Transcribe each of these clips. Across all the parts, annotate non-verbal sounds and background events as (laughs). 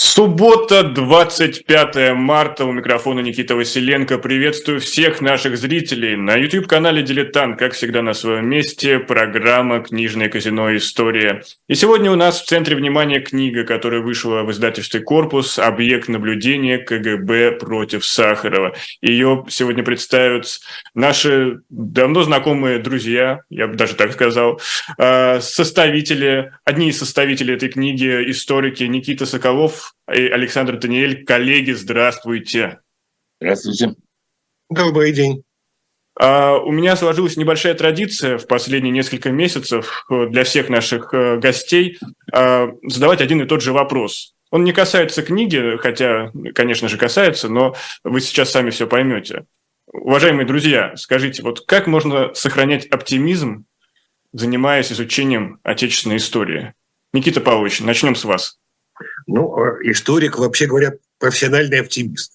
Суббота, 25 марта. У микрофона Никита Василенко. Приветствую всех наших зрителей на YouTube-канале «Дилетант». Как всегда на своем месте программа «Книжное казино. История». И сегодня у нас в центре внимания книга, которая вышла в издательстве «Корпус. Объект наблюдения КГБ против Сахарова». Ее сегодня представят наши давно знакомые друзья, я бы даже так сказал, а, составители, одни из составителей этой книги, историки Никита Соколов, и Александр Даниэль. Коллеги, здравствуйте. Здравствуйте. Добрый день. Uh, у меня сложилась небольшая традиция в последние несколько месяцев э, для всех наших uh, гостей uh, задавать один и тот же вопрос. Он не касается книги, хотя, конечно же, касается, но вы сейчас сами все поймете. Уважаемые друзья, скажите, вот как можно сохранять оптимизм, занимаясь изучением отечественной истории? Никита Павлович, начнем с вас. Ну, а историк, вообще говоря, профессиональный оптимист.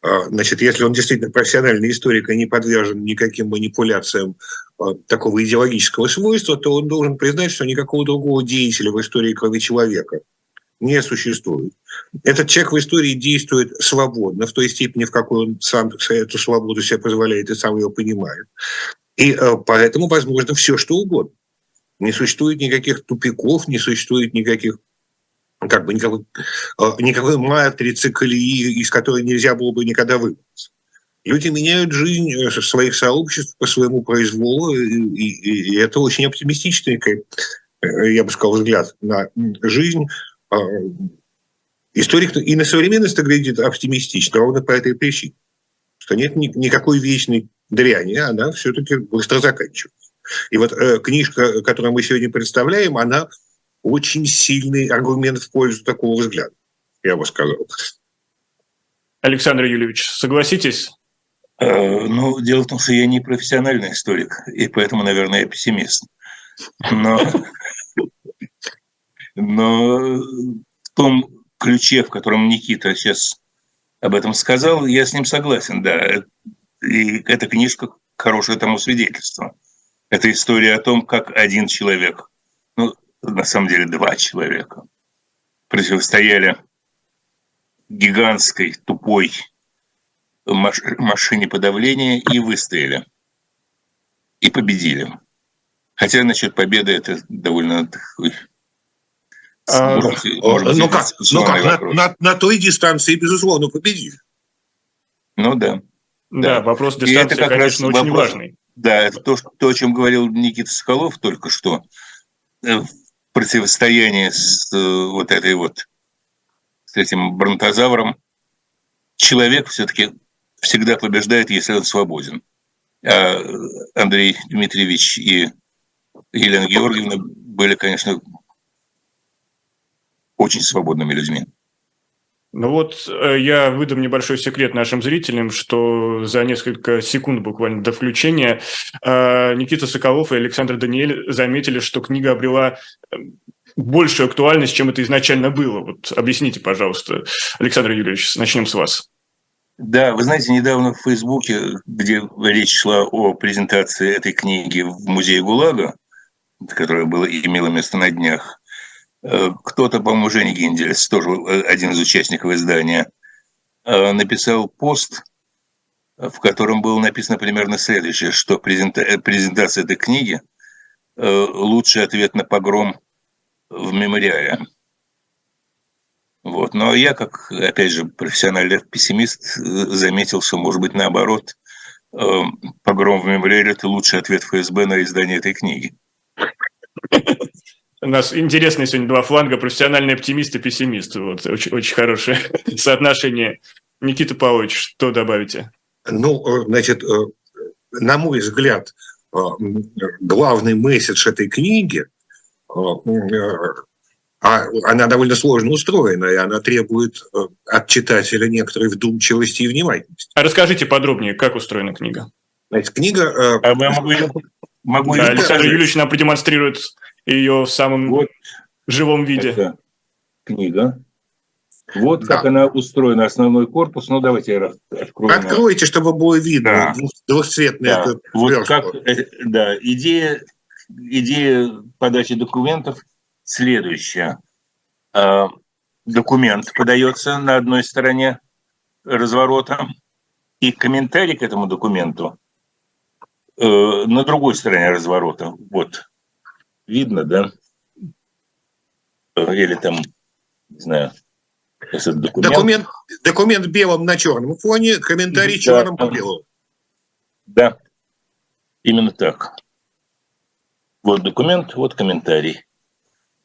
А, значит, если он действительно профессиональный историк и не подвержен никаким манипуляциям а, такого идеологического свойства, то он должен признать, что никакого другого деятеля в истории, кроме человека, не существует. Этот человек в истории действует свободно, в той степени, в какой он сам эту свободу себе позволяет и сам ее понимает. И поэтому возможно все, что угодно. Не существует никаких тупиков, не существует никаких как бы никакой, а, никакой матрицы, колеи, из которой нельзя было бы никогда выбраться. Люди меняют жизнь э, своих сообществ по своему произволу, и, и, и это очень оптимистичный, э, я бы сказал, взгляд на жизнь. А, историк и на современность глядит оптимистично, ровно по этой причине, что нет никакой вечной дряни, она все-таки быстро заканчивается. И вот э, книжка, которую мы сегодня представляем, она очень сильный аргумент в пользу такого взгляда, я бы сказал. Александр Юльевич, согласитесь? Э, ну, дело в том, что я не профессиональный историк, и поэтому, наверное, я пессимист. Но, но в том ключе, в котором Никита сейчас об этом сказал, я с ним согласен, да. И эта книжка хорошее тому свидетельство. Это история о том, как один человек, ну, на самом деле два человека, противостояли гигантской, тупой машине подавления и выстояли. И победили. Хотя насчет победы это довольно такой а, может, может ну как, ну как на, на, на той дистанции, безусловно, победили. Ну да. Да, да вопрос дистанции, это как конечно, раз очень вопрос, важный. Да, это то, то, о чем говорил Никита Соколов только что. Э, противостоянии с э, вот этой вот, с этим бронтозавром, человек все-таки всегда побеждает, если он свободен. А Андрей Дмитриевич и Елена Георгиевна были, конечно, очень свободными людьми. Ну вот э, я выдам небольшой секрет нашим зрителям, что за несколько секунд буквально до включения э, Никита Соколов и Александр Даниэль заметили, что книга обрела э, большую актуальность, чем это изначально было. Вот объясните, пожалуйста, Александр Юрьевич, начнем с вас. Да, вы знаете, недавно в Фейсбуке, где речь шла о презентации этой книги в музее ГУЛАГа, которая была, имела место на днях, кто-то, по-моему, Женя Гиндельс, тоже э, один из участников издания, э, написал пост, в котором было написано примерно следующее, что презентация этой книги – лучший ответ на погром в мемориале. Вот. Но я, как, опять же, профессиональный пессимист, заметил, что, может быть, наоборот, погром в мемориале – это лучший ответ ФСБ на издание этой книги. У нас интересные сегодня два фланга, профессиональный оптимист и пессимист. Вот, очень, очень хорошее (laughs) соотношение. Никита Павлович, что добавите? Ну, э, значит, э, на мой взгляд, э, главный месседж этой книги, а она довольно сложно устроена, и она требует от читателя некоторой вдумчивости и внимательности. А расскажите подробнее, как устроена книга? Значит, книга... А могу, могу да, Александр Юрьевич нам продемонстрирует ее в самом вот живом виде. Это книга. Вот да. как она устроена, основной корпус. Ну, давайте я открою. Откройте, на... чтобы было видно. Да. Двухцветный да. вот как, э, да, идея, идея подачи документов следующая. А, документ подается на одной стороне разворота, и комментарий к этому документу э, на другой стороне разворота. Вот. Видно, да? Или там, не знаю, документ. Документ, документ белым на черном фоне, комментарий да, черным по белому. Да, именно так. Вот документ, вот комментарий.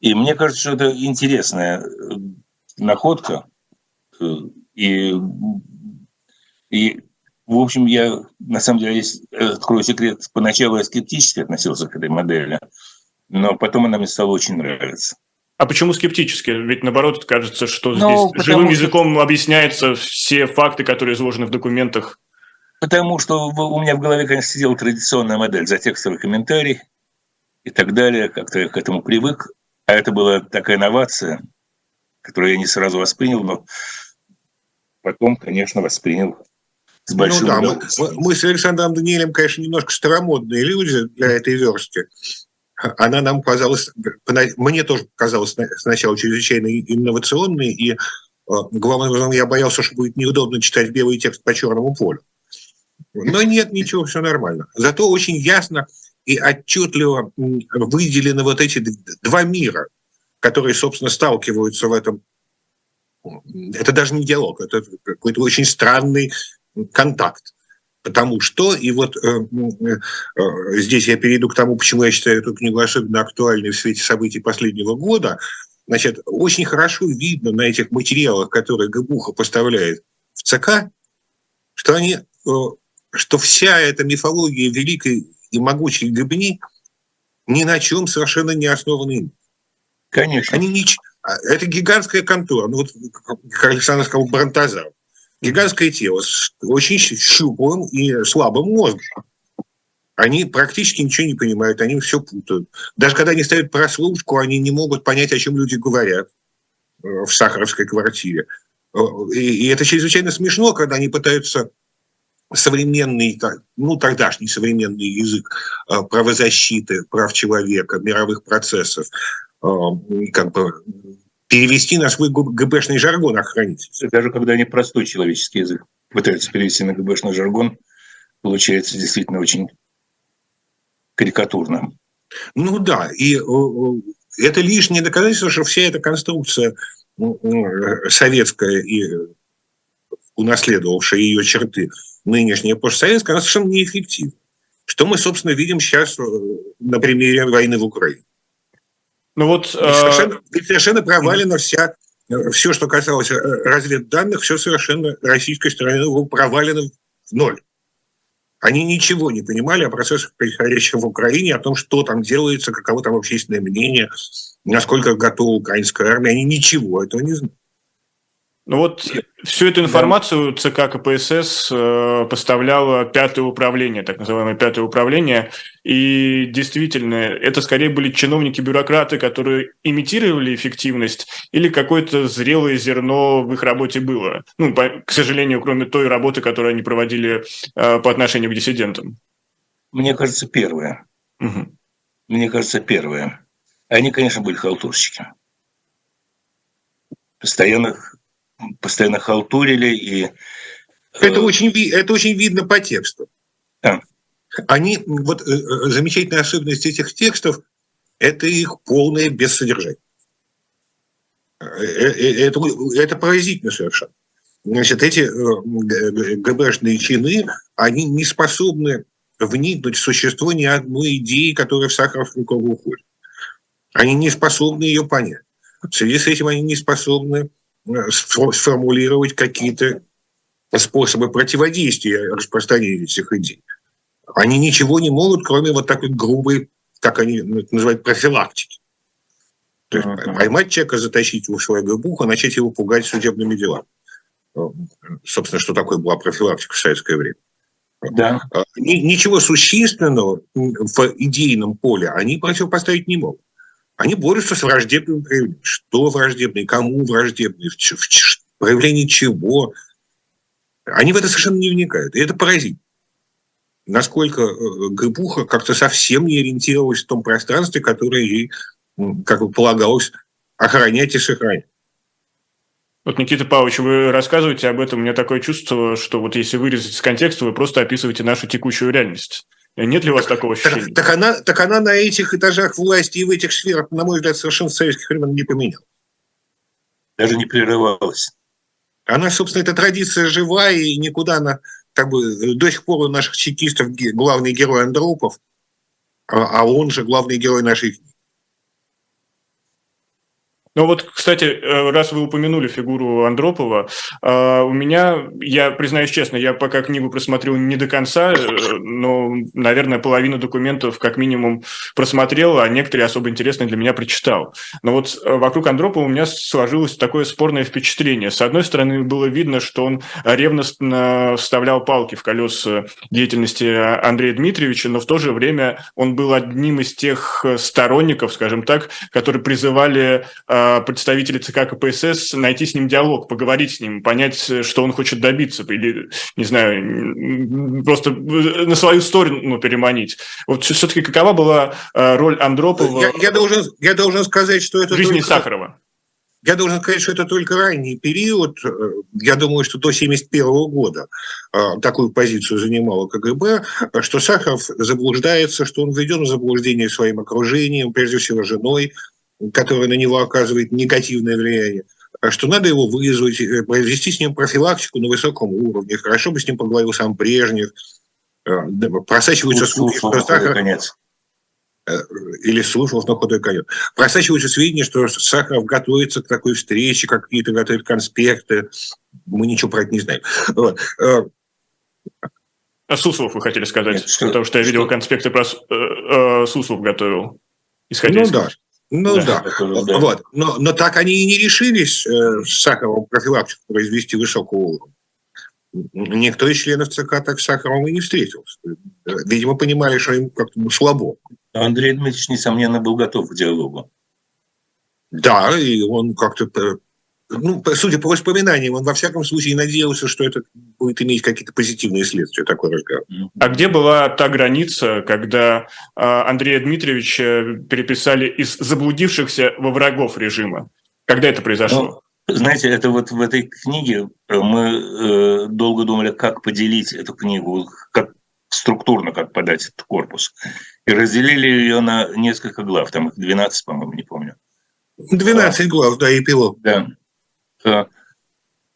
И мне кажется, что это интересная э, находка. Э, и, и в общем, я, на самом деле, если открою секрет, поначалу я скептически относился к этой модели, но потом она мне стала очень нравиться. А почему скептически? Ведь наоборот, кажется, что ну, здесь живым что... языком объясняются все факты, которые изложены в документах. Потому что у меня в голове, конечно, сидела традиционная модель за текстовый комментарий и так далее. Как-то я к этому привык. А это была такая инновация, которую я не сразу воспринял, но потом, конечно, воспринял с большим ну, да, мы, мы с Александром Даниэлем, конечно, немножко старомодные люди для этой верстки она нам казалась, мне тоже казалась сначала чрезвычайно инновационной, и э, главным образом я боялся, что будет неудобно читать белый текст по черному полю. Но нет, ничего, все нормально. Зато очень ясно и отчетливо выделены вот эти два мира, которые, собственно, сталкиваются в этом. Это даже не диалог, это какой-то очень странный контакт потому что, и вот э, э, здесь я перейду к тому, почему я считаю эту книгу особенно актуальной в свете событий последнего года, значит, очень хорошо видно на этих материалах, которые Габуха поставляет в ЦК, что они, э, что вся эта мифология великой и могучей Габни ни на чем совершенно не основаны. Конечно. Они не, а, это гигантская контора. Ну, вот, как Александр сказал, Бронтозавр гигантское тело с очень щуплым и слабым мозгом. Они практически ничего не понимают, они все путают. Даже когда они ставят прослушку, они не могут понять, о чем люди говорят э, в сахаровской квартире. Э, и, и это чрезвычайно смешно, когда они пытаются современный, ну тогдашний современный язык э, правозащиты, прав человека, мировых процессов, как бы перевести на свой ГБшный жаргон охранить. Даже когда они простой человеческий язык пытаются перевести на ГБшный жаргон, получается действительно очень карикатурно. Ну да, и это лишнее доказательство, что вся эта конструкция ну, советская и унаследовавшая ее черты нынешняя постсоветская, она совершенно неэффективна. Что мы, собственно, видим сейчас э, на примере войны в Украине. Ну вот, совершенно, э... совершенно провалена вся, все, что касалось э, разведданных, все совершенно российской стороны провалено в ноль. Они ничего не понимали о процессах, происходящих в Украине, о том, что там делается, каково там общественное мнение, насколько готова украинская армия. Они ничего этого не знают. Ну вот всю эту информацию ЦК КПСС э, поставляло пятое управление, так называемое пятое управление. И действительно, это скорее были чиновники-бюрократы, которые имитировали эффективность, или какое-то зрелое зерно в их работе было. Ну, по, к сожалению, кроме той работы, которую они проводили э, по отношению к диссидентам. Мне кажется, первое. Угу. Мне кажется, первое. Они, конечно, были халтурщики. Постоянно постоянно халтурили и... Это э, очень, это очень видно по тексту. Да. Они, вот э, э, замечательная особенность этих текстов – это их полное бессодержание. Это, это поразительно совершенно. Значит, эти ГБшные чины, они не способны вникнуть в существо ни одной идеи, которая в Сахаровском кругу уходит. Они не способны ее понять. В связи с этим они не способны сформулировать какие-то способы противодействия распространению этих идей. Они ничего не могут, кроме вот такой грубой, как они называют, профилактики. То есть uh-huh. поймать человека, затащить его в свое ГБУХ, начать его пугать судебными делами. Собственно, что такое была профилактика в советское время. Да. А, ничего существенного в идейном поле они противопоставить не могут. Они борются с враждебным проявлением. Что враждебное, кому враждебное, в, в, в проявлении чего. Они в это совершенно не вникают. И это поразительно. Насколько э, Грибуха как-то совсем не ориентировалась в том пространстве, которое ей, как бы полагалось, охранять и сохранять. Вот, Никита Павлович, вы рассказываете об этом, у меня такое чувство, что вот если вырезать из контекста, вы просто описываете нашу текущую реальность. Нет ли у вас так, такого ощущения? Так, так, она, так она на этих этажах власти и в этих сферах, на мой взгляд, совершенно с советских времен не поменялась. Даже не прерывалась. Она, собственно, эта традиция жива, и никуда она, как бы, до сих пор у наших чекистов главный герой Андропов, а, а он же главный герой нашей книги. Ну вот, кстати, э, раз вы упомянули фигуру Андропова, э, у меня, я признаюсь честно, я пока книгу просмотрел не до конца, э, но, наверное, половину документов как минимум просмотрел, а некоторые особо интересные для меня прочитал. Но вот вокруг Андропова у меня сложилось такое спорное впечатление. С одной стороны, было видно, что он ревностно вставлял палки в колеса деятельности Андрея Дмитриевича, но в то же время он был одним из тех сторонников, скажем так, которые призывали Э, представители ЦК КПСС найти с ним диалог, поговорить с ним, понять, что он хочет добиться, или, не знаю, просто на свою сторону переманить. Вот все-таки какова была э, роль Андропова я, я, должен, я должен сказать, что это... В жизни только... Сахарова. Я должен сказать, что это только ранний период. Я думаю, что до 1971 года э, такую позицию занимала КГБ, что Сахаров заблуждается, что он введен в заблуждение своим окружением, прежде всего женой, которое на него оказывает негативное влияние, а что надо его вызвать, э, провести с ним профилактику на высоком уровне. Хорошо бы с ним поговорил сам Брежнев. Э, просачиваются слухи, что Сахаров... Конец. Э, или Суслов на худой конец. Просачиваются сведения, что Сахаров готовится к такой встрече, как какие-то готовят конспекты. Мы ничего про это не знаем. Вот. А Суслов вы хотели сказать? Нет, что, Потому что я видел что? конспекты про э, э, Суслов готовил. Исходя ну из да. Ну да, да. да. Вот. Но, но так они и не решились э, с Сахаровым профилактику произвести высокого уровня. Никто из членов ЦК так с Сахаровым и не встретился. Видимо, понимали, что им как-то ну, слабо. Андрей Дмитриевич, несомненно, был готов к диалогу. Да, и он как-то ну, судя по воспоминаниям, он во всяком случае надеялся, что это будет иметь какие-то позитивные следствия, такой разговор. А где была та граница, когда а, Андрея Дмитриевича переписали из заблудившихся во врагов режима? Когда это произошло? Ну, знаете, это вот в этой книге э, мы э, долго думали, как поделить эту книгу, как структурно, как подать этот корпус. И разделили ее на несколько глав, там их 12, по-моему, не помню. 12 глав, да, и пилот. Да.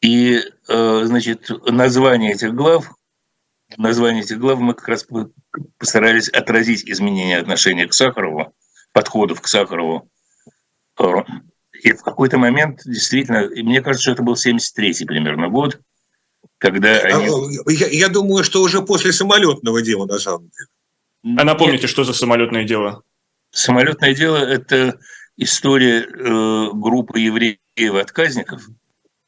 И, э, значит, название этих глав, название этих глав мы как раз постарались отразить изменения отношения к Сахарову, подходов к Сахарову. Э, и в какой-то момент, действительно, мне кажется, что это был 73-й примерно год, когда а, они... Я, я думаю, что уже после самолетного дела, на самом деле. А напомните, Нет. что за самолетное дело? Самолетное дело – это история э, группы евреев-отказников,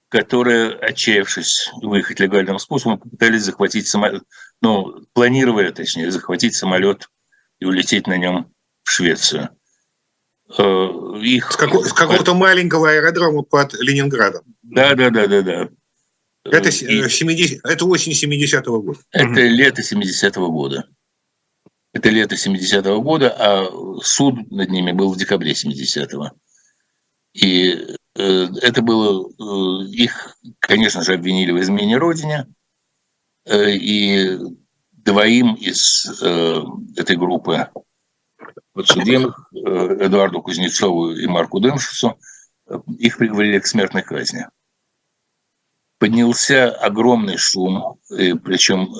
которые, отчаявшись выехать легальным способом, попытались захватить самолет, ну, планировали, точнее, захватить самолет и улететь на нем в Швецию. Э, их... С, какого- с какого-то маленького аэродрома под Ленинградом. Да, да, да, да, да. Это, 70, это осень 70-го года. Это лето 70-го года. Это лето 70-го года, а суд над ними был в декабре 70-го. И э, это было, э, их, конечно же, обвинили в измене Родине, э, и двоим из этой группы подсудимых, Эдуарду Кузнецову и Марку Демшицу, их приговорили к смертной казни. Поднялся огромный шум, причем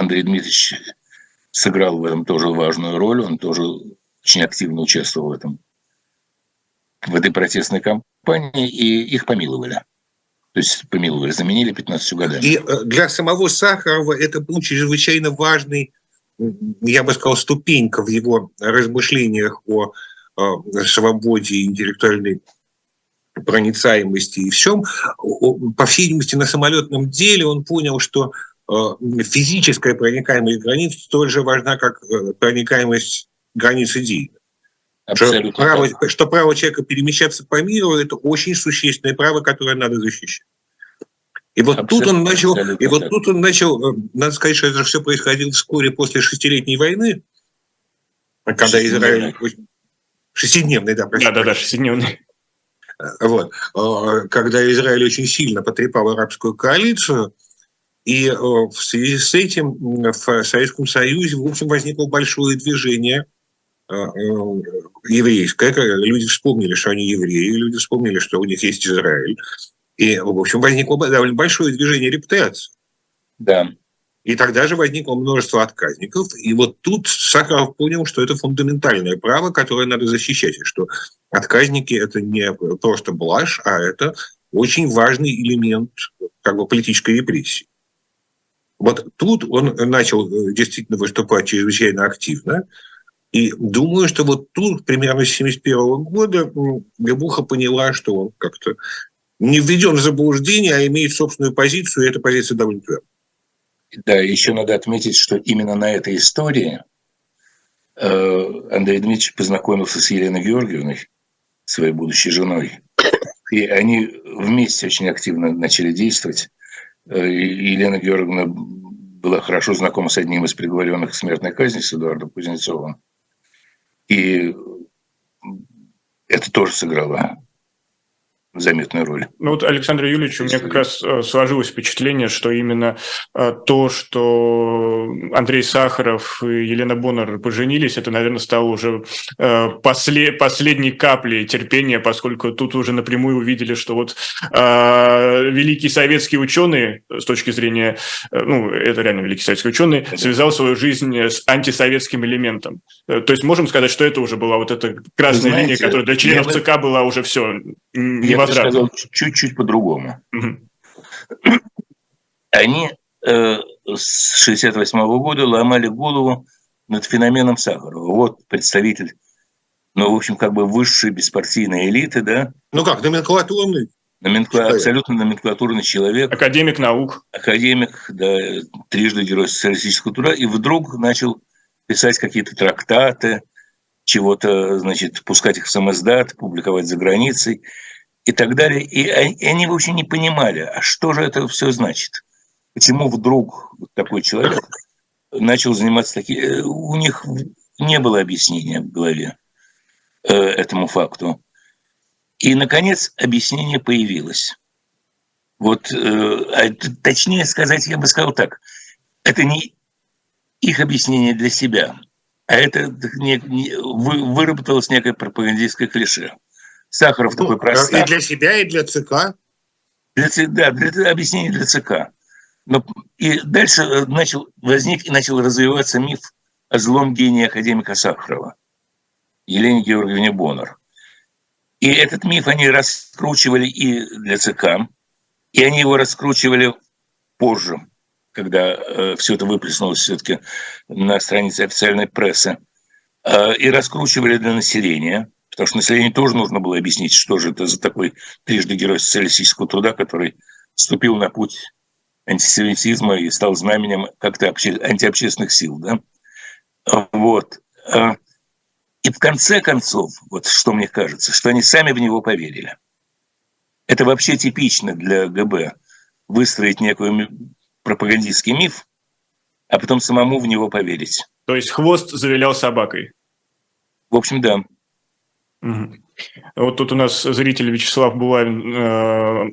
Андрей Дмитриевич сыграл в этом тоже важную роль, он тоже очень активно участвовал в этом в этой протестной кампании, и их помиловали. То есть помиловали, заменили 15 годами. И э, для самого Сахарова это был чрезвычайно важный, я бы сказал, ступенька в его размышлениях о э, свободе интеллектуальной проницаемости и всем. По всей видимости, на самолетном деле он понял, что физическая проникаемость границ столь же важна, как проникаемость границ идей. Абсолютно. Что право, что право человека перемещаться по миру – это очень существенное право, которое надо защищать. И вот абсолютно, тут он начал, и вот тут он начал, э, надо сказать, что это все происходило вскоре после шестилетней войны, когда Израиль шестидневной, да, да, да, да, шестидневной. Вот. Когда Израиль очень сильно потрепал арабскую коалицию, и в связи с этим в Советском Союзе, в общем, возникло большое движение еврейское. Люди вспомнили, что они евреи, люди вспомнили, что у них есть Израиль. И, в общем, возникло довольно большое движение репутации. Да. И тогда же возникло множество отказников. И вот тут Сахаров понял, что это фундаментальное право, которое надо защищать. И что отказники – это не просто блажь, а это очень важный элемент как бы, политической репрессии. Вот тут он начал э, действительно выступать чрезвычайно активно. И думаю, что вот тут, примерно с 1971 года, Гебуха поняла, что он как-то не введен в заблуждение, а имеет собственную позицию, и эта позиция довольно твердая. Да, еще надо отметить, что именно на этой истории э, Андрей Дмитриевич познакомился с Еленой Георгиевной, своей будущей женой. И они вместе очень активно начали действовать. Э, Елена Георгиевна была хорошо знакома с одним из приговоренных к смертной казни, с Эдуардом Кузнецовым. И это тоже сыграло заметную роль. Ну вот, Александр Юрьевич, у меня как раз э, сложилось впечатление, что именно э, то, что Андрей Сахаров и Елена Боннер поженились, это, наверное, стало уже э, послед, последней каплей терпения, поскольку тут уже напрямую увидели, что вот великий советский ученый, с точки зрения, ну, это реально великий советский ученый, связал свою жизнь с антисоветским элементом. То есть можем сказать, что это уже была вот эта красная знаете, линия, которая для членов ЦК была уже все невозвратно. Я бы сказал чуть-чуть по-другому. Угу. Они э, с 68 -го года ломали голову над феноменом Сахарова. Вот представитель, ну, в общем, как бы высшей беспартийной элиты, да? Ну как, номенклатурный? Номенкла... Абсолютно номенклатурный человек. Академик наук. Академик, да, трижды герой социалистического труда. И вдруг начал писать какие-то трактаты, чего-то, значит, пускать их в самоздат, публиковать за границей и так далее. И они вообще не понимали, а что же это все значит? Почему вдруг такой человек начал заниматься таким... Э, у них не было объяснения в голове э, этому факту. И, наконец, объяснение появилось. Вот, э, а точнее сказать, я бы сказал так, это не их объяснение для себя, а это выработалось некое пропагандистское клише. Сахаров ну, такой простой. И для себя, и для ЦК. Для, да, для объяснения для ЦК. Но, и дальше э, начал, возник и начал развиваться миф о злом гении академика Сахарова, Елене Георгиевне Боннер. И этот миф они раскручивали и для ЦК, и они его раскручивали позже, когда э, все это выплеснулось все-таки на странице официальной прессы, э, и раскручивали для населения – Потому что населению тоже нужно было объяснить, что же это за такой трижды герой социалистического труда, который вступил на путь антисемитизма и стал знаменем как-то антиобщественных сил. Да? Вот. А, и в конце концов, вот что мне кажется, что они сами в него поверили. Это вообще типично для ГБ выстроить некий пропагандистский миф, а потом самому в него поверить. То есть хвост завилял собакой. В общем, да. Вот тут у нас зритель Вячеслав Булавин, э,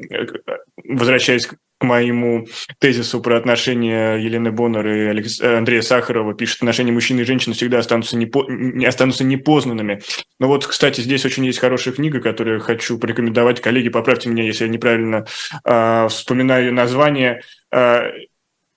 возвращаясь к моему тезису про отношения Елены Боннер и Алекс... Андрея Сахарова, пишет, отношения мужчины и женщины всегда останутся, не останутся непознанными. Но вот, кстати, здесь очень есть хорошая книга, которую хочу порекомендовать. Коллеги, поправьте меня, если я неправильно э, вспоминаю название. Э,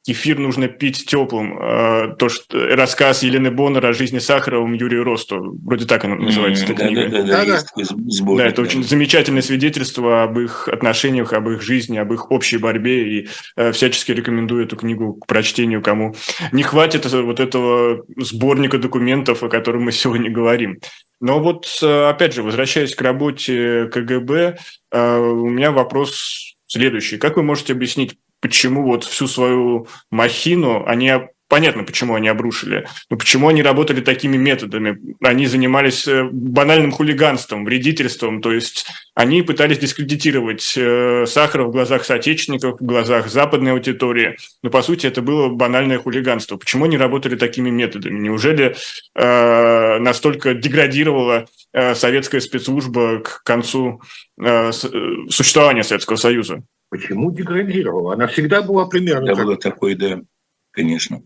кефир нужно пить теплым. А, то, что рассказ Елены Боннер о жизни Сахаровым Юрию Росту. Вроде так она называется, эта книга. Да, да, да, да, да, это очень замечательное свидетельство об их отношениях, об их жизни, об их общей борьбе. И э, всячески рекомендую эту книгу к прочтению, кому не хватит вот этого сборника документов, о котором мы сегодня говорим. Но вот, э, опять же, возвращаясь к работе КГБ, э, у меня вопрос следующий. Как вы можете объяснить почему вот всю свою махину они понятно, почему они обрушили. Но почему они работали такими методами? Они занимались э, банальным хулиганством, вредительством, то есть они пытались дискредитировать э, Сахаров в глазах соотечественников, в глазах западной аудитории. Но, по сути, это было банальное хулиганство. Почему они работали такими методами? Неужели э, настолько деградировала э, советская спецслужба к концу э, существования Советского Союза? Почему деградировала? Она всегда была примерно... Да, была такой, да, конечно.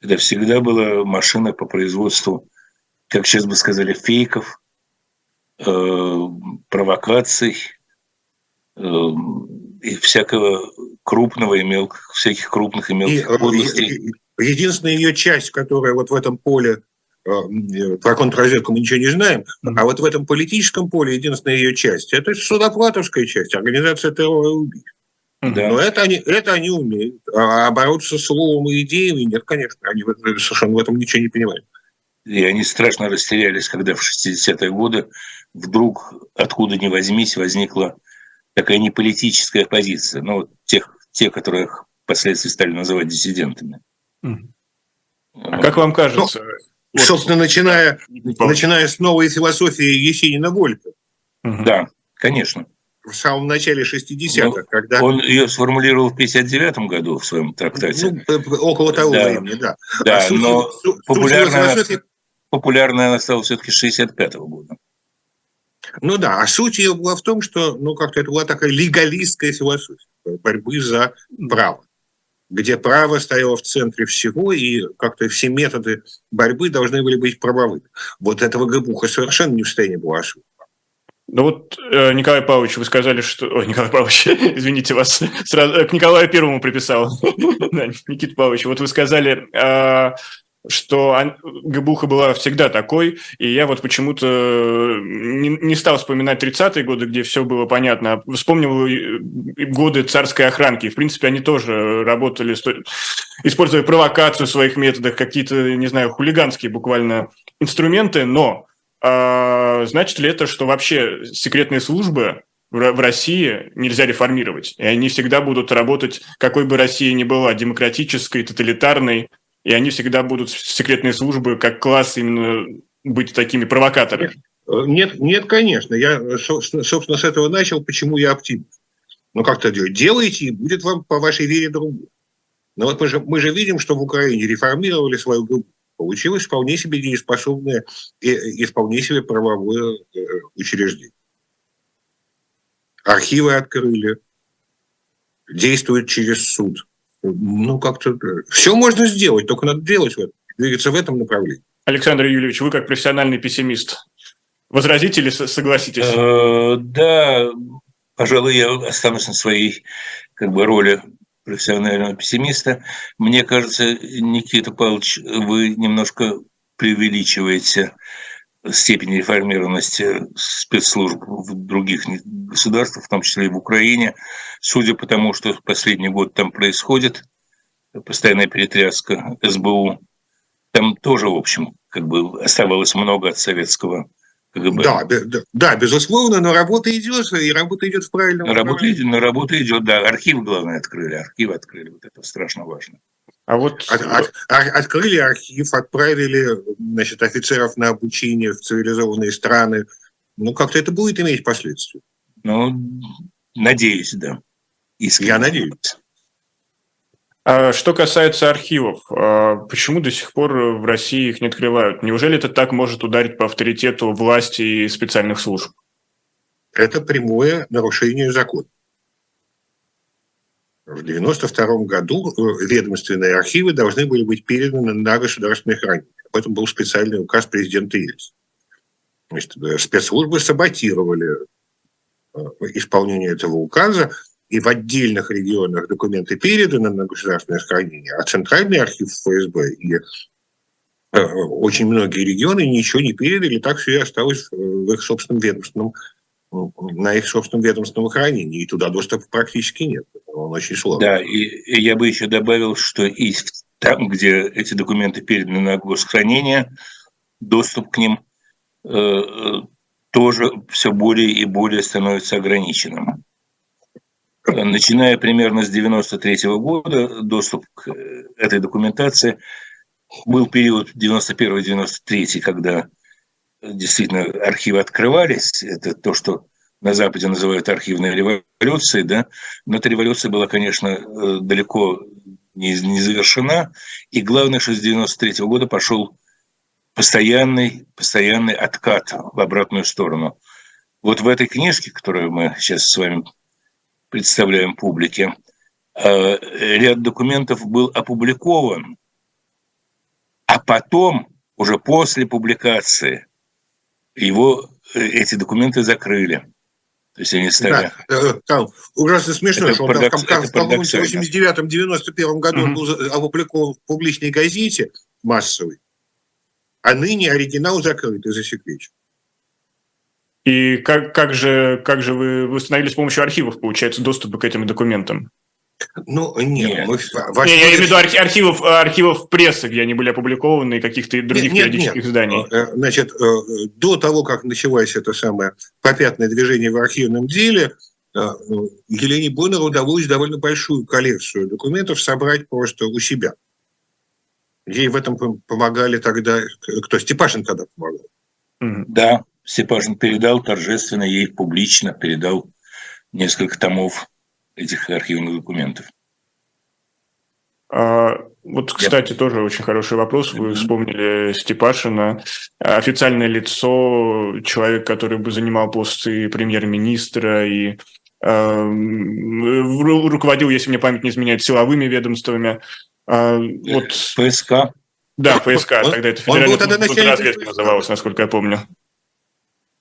Это всегда была машина по производству, как сейчас бы сказали, фейков, э, провокаций э, и всякого крупного и мелкого, всяких крупных и мелких и, подлостей. Единственная ее часть, которая вот в этом поле э, про контрразведку мы ничего не знаем, а вот в этом политическом поле единственная ее часть – это судоплатовская часть, организация террора и убийств. Да. Но это они, это они умеют. А бороться с словом и идеями нет, конечно. Они совершенно в этом ничего не понимают. И они страшно растерялись, когда в 60-е годы вдруг, откуда ни возьмись, возникла такая неполитическая оппозиция. Ну, тех, те, которых впоследствии стали называть диссидентами. А как вам кажется? Ну, вот, собственно, начиная, начиная с новой философии Есенина Волька. Да, конечно в самом начале 60-х, ну, когда... Он ее сформулировал в 59-м году в своем трактате. Ну, э, около того да. времени, да. Да, а но суть, популярная, философии... популярная она стала все-таки с 65-го года. Ну да, а суть ее была в том, что ну, как-то это была такая легалистская философия борьбы за право, где право стояло в центре всего, и как-то все методы борьбы должны были быть правовыми. Вот этого Габуха совершенно не в состоянии было освоить. Ну вот, э, Николай Павлович, вы сказали, что... Ой, Николай Павлович, (laughs) извините, вас сразу э, к Николаю Первому приписал. (laughs) Никита Павлович, вот вы сказали, э, что Габуха была всегда такой, и я вот почему-то не, не стал вспоминать 30-е годы, где все было понятно, а вспомнил годы царской охранки. В принципе, они тоже работали, используя провокацию в своих методах, какие-то, не знаю, хулиганские буквально инструменты, но а, значит ли это, что вообще секретные службы в России нельзя реформировать, и они всегда будут работать, какой бы Россия ни была, демократической, тоталитарной, и они всегда будут, секретные службы, как класс, именно быть такими провокаторами? Нет, нет, конечно. Я, собственно, с этого начал, почему я оптимист. Ну, как-то делайте, и будет вам по вашей вере другое. Но вот мы же, мы же видим, что в Украине реформировали свою группу Получилось вполне себе дееспособное и, и вполне себе правовое э, учреждение. Архивы открыли, действуют через суд. Ну, как-то э, все можно сделать, только надо делать в этом, двигаться в этом направлении. Александр Юрьевич, вы как профессиональный пессимист, возразите или согласитесь? Э, да, пожалуй, я останусь на своей как бы роли профессионального пессимиста. Мне кажется, Никита Павлович, вы немножко преувеличиваете степень реформированности спецслужб в других государствах, в том числе и в Украине. Судя по тому, что в последний год там происходит, постоянная перетряска СБУ, там тоже, в общем, как бы оставалось много от советского КГБ. Да, да, да, безусловно, но работа идет, и работа идет в правильном работа идет, но работа идет, да. Архив, главное, открыли, архив открыли, вот это страшно важно. А вот от, от, открыли архив, отправили значит, офицеров на обучение в цивилизованные страны. Ну, как-то это будет иметь последствия. Ну, надеюсь, да. Искренне. Я надеюсь. А что касается архивов, а почему до сих пор в России их не открывают? Неужели это так может ударить по авторитету власти и специальных служб? Это прямое нарушение закона. В 1992 году э, ведомственные архивы должны были быть переданы на государственное хранение. Об этом был специальный указ президента Ельцина. Э, спецслужбы саботировали э, исполнение этого указа, и в отдельных регионах документы переданы на государственное хранение, а Центральный архив ФСБ и очень многие регионы ничего не передали, так все и осталось в их собственном ведомственном на их собственном ведомственном хранении, и туда доступа практически нет. Он очень сложный. Да, и, и я бы еще добавил, что и там, где эти документы переданы на госхранение, доступ к ним э, э тоже все более и более становится ограниченным. Начиная примерно с 93 года доступ к этой документации был период 91-93, когда действительно архивы открывались. Это то, что на Западе называют архивной революцией, да, но эта революция была, конечно, э, далеко не, не завершена, и главное, что с 93 года пошел постоянный, постоянный откат в обратную сторону. Вот в этой книжке, которую мы сейчас с вами представляем публике, э, ряд документов был опубликован, а потом, уже после публикации, его э, эти документы закрыли. То есть они стали... Да, э, там ужасно смешно, это что он парадокс... в 89-91 году угу. был опубликован в публичной газете массовой, а ныне оригинал закрыт и засекречен. И как, как, же, как же вы восстановили с помощью архивов, получается, доступ к этим документам? Ну, нет. нет. Мы, в... не, я имею в виду архивов, архивов прессы, где они были опубликованы, и каких-то других нет, периодических нет. изданий. Э, значит, э, до того, как началось это самое попятное движение в архивном деле, э, Елене Боннер удалось довольно большую коллекцию документов собрать просто у себя. Ей в этом помогали тогда... Кто? Степашин тогда помогал. Да, Степашин передал торжественно ей публично, передал несколько томов этих архивных документов. А, вот, кстати, Я... тоже очень хороший вопрос. Вы вспомнили Степашина. Официальное лицо, человек, который бы занимал посты премьер-министра и э, руководил, если мне память не изменяет, силовыми ведомствами. Э, вот... ФСК. Да, ФСК. Он, тогда это федеральная служба разведки называлось, насколько я помню.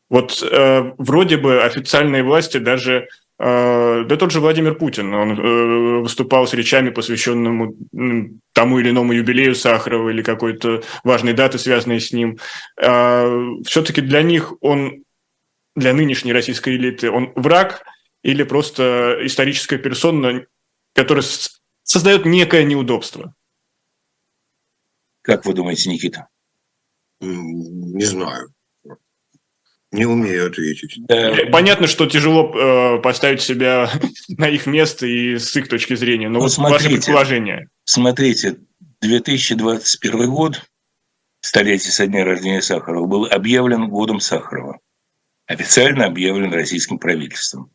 Вот э, вроде бы официальные власти даже а, да тот же Владимир Путин, он э, выступал с речами, посвященному тому или иному юбилею Сахарова или какой-то важной даты, связанной с ним. А, Все-таки для них он, для нынешней российской элиты, он враг или просто историческая персона, которая создает некое неудобство? Как вы думаете, Никита? Не знаю. Не умею ответить. Понятно, что тяжело э, поставить себя (laughs) на их место и с их точки зрения, но ну, вот смотрите, ваше предположение. Смотрите, 2021 год, столетие со дня рождения Сахарова, был объявлен годом Сахарова. Официально объявлен российским правительством.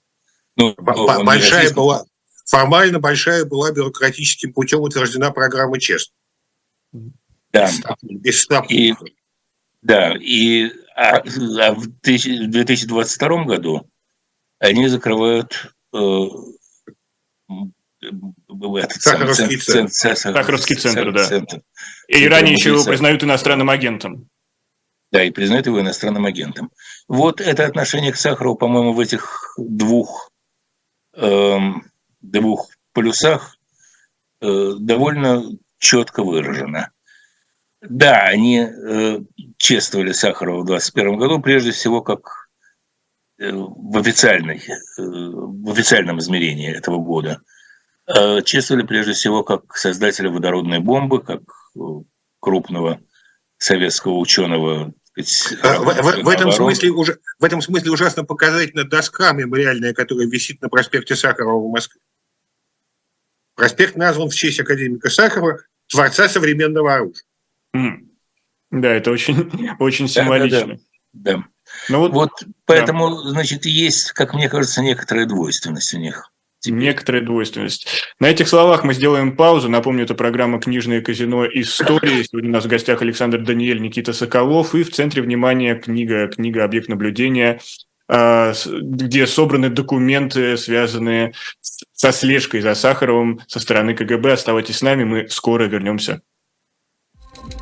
Ну, большая российским... была, формально большая была бюрократическим путем утверждена программа «Честно». Да. Без и, да, и а, а в 2022 году они закрывают э, этот Сахаровский центр. Сахаровский центр, да. Центр. И ранее еще его признают иностранным агентом. Да, и признают его иностранным агентом. Вот это отношение к Сахарову, по-моему, в этих двух, эм, двух полюсах э, довольно четко выражено. Да, они э, чествовали Сахарова в 2021 году, прежде всего, как э, в, официальной, э, в официальном измерении этого года. Э, чествовали прежде всего как создателя водородной бомбы, как э, крупного советского ученого. А, в, в, в, этом смысле, уже, в этом смысле ужасно показательна доска мемориальная, которая висит на проспекте Сахарова в Москве. Проспект назван в честь академика Сахарова, творца современного оружия. Да, это очень, (laughs) очень символично. Да, да, да. Ну, вот, вот поэтому, да. значит, есть, как мне кажется, некоторая двойственность у них. Теперь. Некоторая двойственность. На этих словах мы сделаем паузу. Напомню, это программа «Книжное казино. Истории». Сегодня у нас в гостях Александр Даниэль, Никита Соколов. И в центре внимания книга, книга «Объект наблюдения», а, где собраны документы, связанные со слежкой за Сахаровым со стороны КГБ. Оставайтесь с нами, мы скоро вернемся.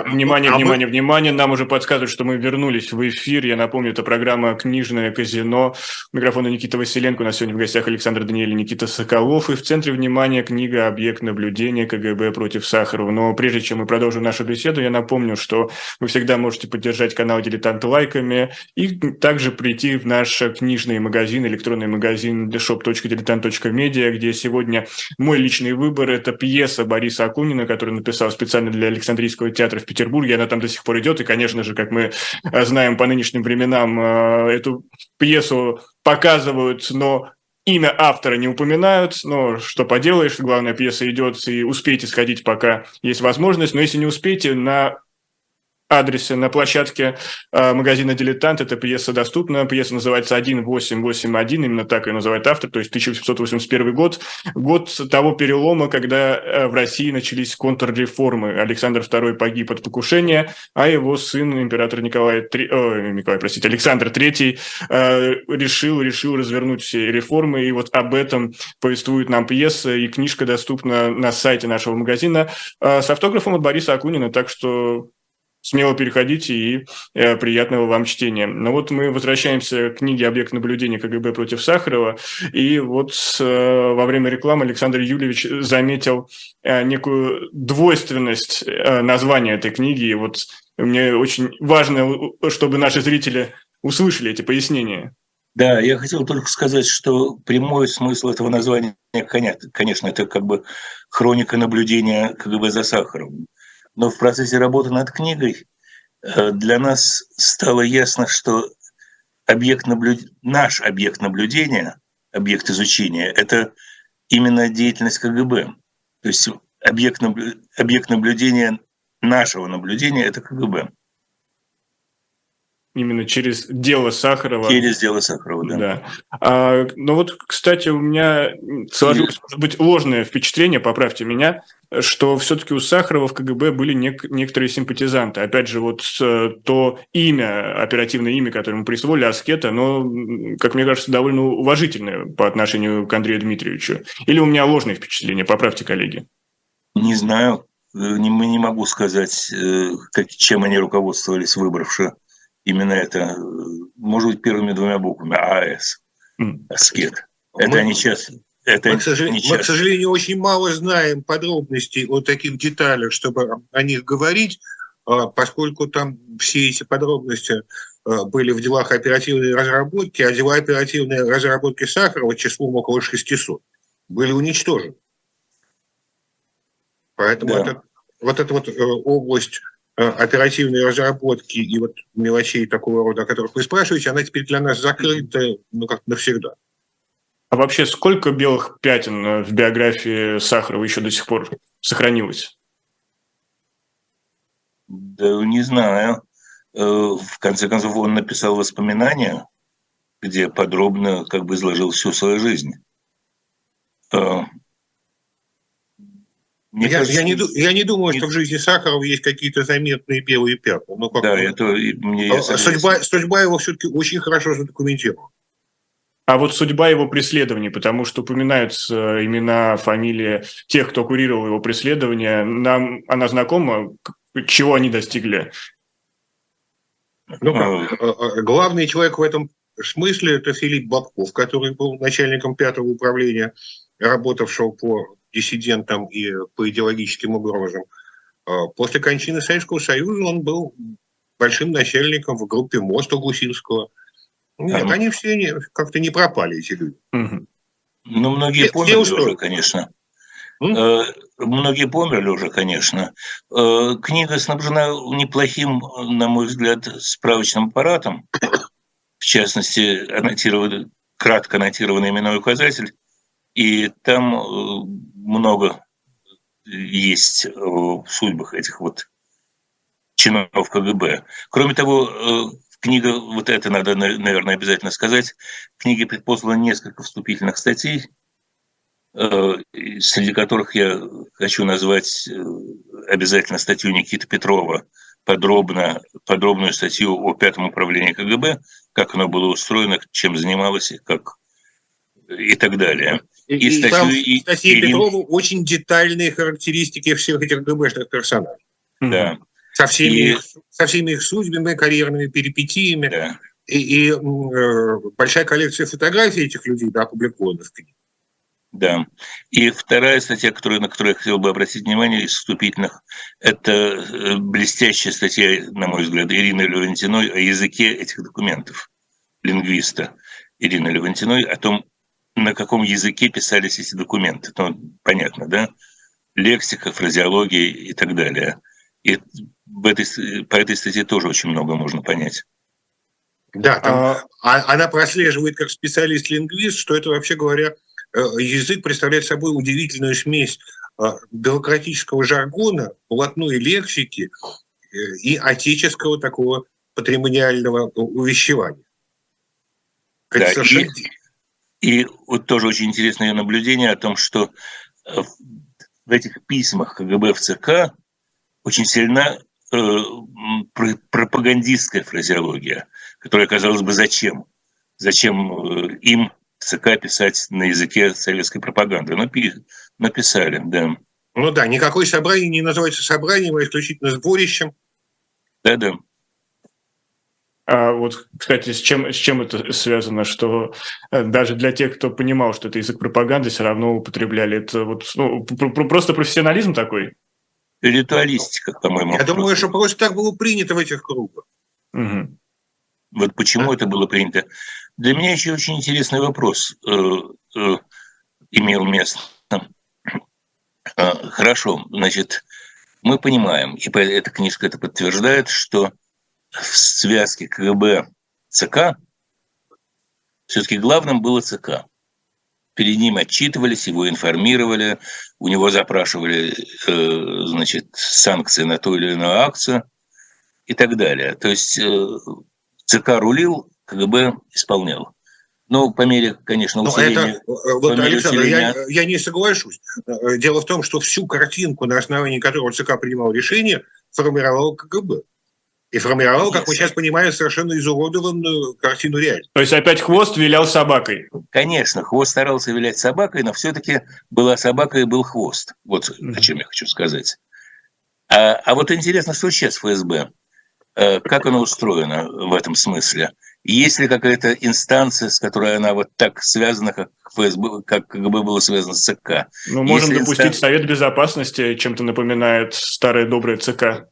Внимание, а внимание, мы... внимание. Нам уже подсказывают, что мы вернулись в эфир. Я напомню, это программа «Книжное казино». Микрофон Никита Василенко. У нас сегодня в гостях Александр Даниэль и Никита Соколов. И в центре внимания книга «Объект наблюдения КГБ против Сахарова». Но прежде чем мы продолжим нашу беседу, я напомню, что вы всегда можете поддержать канал «Дилетант» лайками и также прийти в наш книжный магазин, электронный магазин shop.diletant.media, где сегодня мой личный выбор – это пьеса Бориса Акунина, которую написал специально для Александрийского театра в Петербурге, она там до сих пор идет, и, конечно же, как мы э, знаем по нынешним временам, э, эту пьесу показывают, но имя автора не упоминают, но что поделаешь, главная пьеса идет, и успейте сходить, пока есть возможность, но если не успеете, на адресе на площадке э, магазина «Дилетант». Эта пьеса доступна. Пьеса называется «1881», именно так ее называет автор, то есть 1881 год. Год того перелома, когда э, в России начались контрреформы. Александр II погиб от покушения, а его сын, император Николай, III, о, Николай простите, Александр III, э, решил, решил развернуть все реформы. И вот об этом повествует нам пьеса, и книжка доступна на сайте нашего магазина с автографом от Бориса Акунина, так что смело переходите и э, приятного вам чтения. Но вот мы возвращаемся к книге «Объект наблюдения КГБ против Сахарова», и вот э, во время рекламы Александр Юльевич заметил э, некую двойственность э, названия этой книги, и вот мне очень важно, чтобы наши зрители услышали эти пояснения. Да, я хотел только сказать, что прямой смысл этого названия, конечно, это как бы хроника наблюдения КГБ за Сахаровым но в процессе работы над книгой э, для нас стало ясно, что объект наблюд... наш объект наблюдения, объект изучения, это именно деятельность КГБ. То есть объект, наблю... объект наблюдения нашего наблюдения – это КГБ. Именно через дело Сахарова. Через дело Сахарова, да. да. А, ну вот, кстати, у меня сложилось, может быть, ложное впечатление, поправьте меня, что все-таки у Сахарова в КГБ были нек- некоторые симпатизанты. Опять же, вот то имя, оперативное имя, которое ему присвоили, Аскета, но, как мне кажется, довольно уважительное по отношению к Андрею Дмитриевичу. Или у меня ложное впечатление, поправьте, коллеги. Не знаю, э, не, не могу сказать, э, как, чем они руководствовались, выбравши именно это, может быть, первыми двумя буквами АС, аскет. Это мы, они часто... Это мы, к сожалению, мы, к сожалению, очень мало знаем подробностей о таких деталях, чтобы о них говорить, а, поскольку там все эти подробности а, были в делах оперативной разработки, а дела оперативной разработки Сахарова числом около 600 были уничтожены. Поэтому да. это, вот эта вот э, область Э, оперативной разработки и вот мелочей такого рода, о которых вы спрашиваете, она теперь для нас закрыта, ну, как навсегда. А вообще сколько белых пятен э, в биографии Сахарова еще до сих пор сохранилось? Да не знаю. Э, в конце концов, он написал воспоминания, где подробно как бы изложил всю свою жизнь. Мне я, кажется, я, не, я не думаю, что в жизни Сахарова есть какие-то заметные белые пятна. Ну, как да, это мне а, судьба, судьба его все-таки очень хорошо задокументирована. А вот судьба его преследований, потому что упоминаются имена, фамилии тех, кто курировал его преследование, нам она знакома, чего они достигли? Ну, а... Главный человек в этом смысле это Филипп Бабков, который был начальником пятого управления, работавшего по диссидентом и по идеологическим угрозам. А после кончины Советского Союза он был большим начальником в группе МОСТа Гусинского. Нет, а, они все как-то не пропали, эти люди. Угу. Ну, многие все, померли все уже, конечно. М? Многие померли уже, конечно. Э, книга снабжена неплохим, на мой взгляд, справочным аппаратом. В частности, аннотированы кратко аннотированный именной указатель, и там э, много есть в судьбах этих вот чинов КГБ. Кроме того, книга, вот это надо, наверное, обязательно сказать, в книге предпослано несколько вступительных статей, Э, среди которых я хочу назвать э, обязательно статью Никиты Петрова, подробно, подробную статью о пятом управлении КГБ, как оно было устроено, чем занималось, как и так далее. И, и, статью, и, статье и, Петрова и... очень детальные характеристики всех этих ГБшных персонажей. Да. Со всеми, и... их, со всеми их судьбами, карьерными перипетиями. Да. И, и э, большая коллекция фотографий этих людей да, опубликована в книге. Да. И вторая статья, которую, на которую я хотел бы обратить внимание из вступительных, это э, блестящая статья, на мой взгляд, Ирины Левантиной о языке этих документов, лингвиста Ирины Левантиной, о том, на каком языке писались эти документы. Ну, понятно, да? Лексика, фразеология и так далее. И в этой, по этой статье тоже очень много можно понять. Да, там, а... а она прослеживает как специалист-лингвист, что это, вообще говоря, Э, язык представляет собой удивительную смесь а, бюрократического жаргона, блатной лексики э, и отеческого такого патримониального увещевания. Да, совершенно... и, и вот тоже очень интересное наблюдение о том, что э, в этих письмах КГБ в ЦК очень сильна э, пропагандистская фразеология, которая, казалось бы, зачем? Зачем им ЦК писать на языке советской пропаганды. Ну, написали, да. Ну да, никакое собрание не называется собранием, а исключительно сборищем. Да-да. А вот, кстати, с чем, с чем это связано, что э, даже для тех, кто понимал, что это язык пропаганды, все равно употребляли это вот, ну, просто профессионализм такой? Ритуалистика, по-моему. Я думаю, что просто так было принято в этих кругах. Угу. Вот почему да? это было принято. Для меня еще очень интересный вопрос э, э, имел место. Э, хорошо, значит, мы понимаем, и эта книжка это подтверждает, что в связке КГБ ЦК все-таки главным было ЦК. Перед ним отчитывались, его информировали, у него запрашивали э, значит, санкции на ту или иную акцию и так далее. То есть э, ЦК рулил, КГБ исполнял. Ну, по мере, конечно, усиления... Это, э, вот, мере Александр, усиления... я, я не соглашусь. Э, дело в том, что всю картинку, на основании которой ЦК принимал решение, формировал КГБ. И формировал, как мы сейчас понимаем, совершенно изуродованную картину реальности. То есть опять хвост вилял собакой? Конечно, хвост старался вилять собакой, но все-таки была собака и был хвост. Вот о чем я хочу сказать. А, а вот интересно, что сейчас ФСБ? Э, как оно устроено в этом смысле? Есть ли какая-то инстанция, с которой она вот так связана, как ФСБ, как КГБ было связано с ЦК? Ну, можем Если допустить инстан... Совет Безопасности, чем-то напоминает старое доброе ЦК.